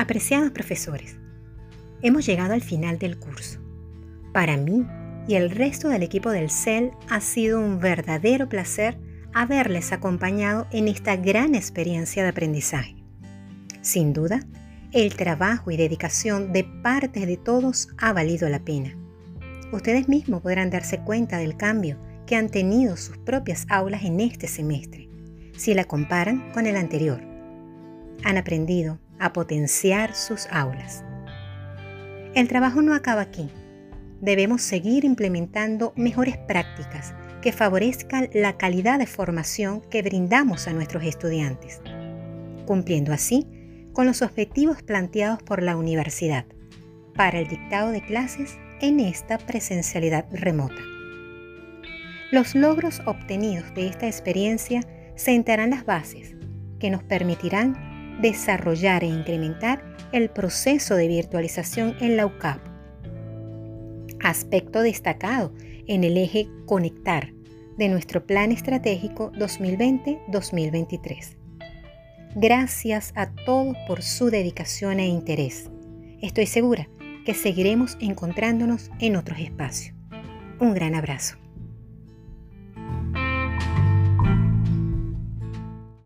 Apreciados profesores, hemos llegado al final del curso. Para mí y el resto del equipo del CEL ha sido un verdadero placer haberles acompañado en esta gran experiencia de aprendizaje. Sin duda, el trabajo y dedicación de parte de todos ha valido la pena. Ustedes mismos podrán darse cuenta del cambio que han tenido sus propias aulas en este semestre, si la comparan con el anterior. Han aprendido a potenciar sus aulas. El trabajo no acaba aquí. Debemos seguir implementando mejores prácticas que favorezcan la calidad de formación que brindamos a nuestros estudiantes, cumpliendo así con los objetivos planteados por la universidad para el dictado de clases en esta presencialidad remota. Los logros obtenidos de esta experiencia sentarán las bases que nos permitirán desarrollar e incrementar el proceso de virtualización en la UCAP. Aspecto destacado en el eje Conectar de nuestro Plan Estratégico 2020-2023. Gracias a todos por su dedicación e interés. Estoy segura que seguiremos encontrándonos en otros espacios. Un gran abrazo.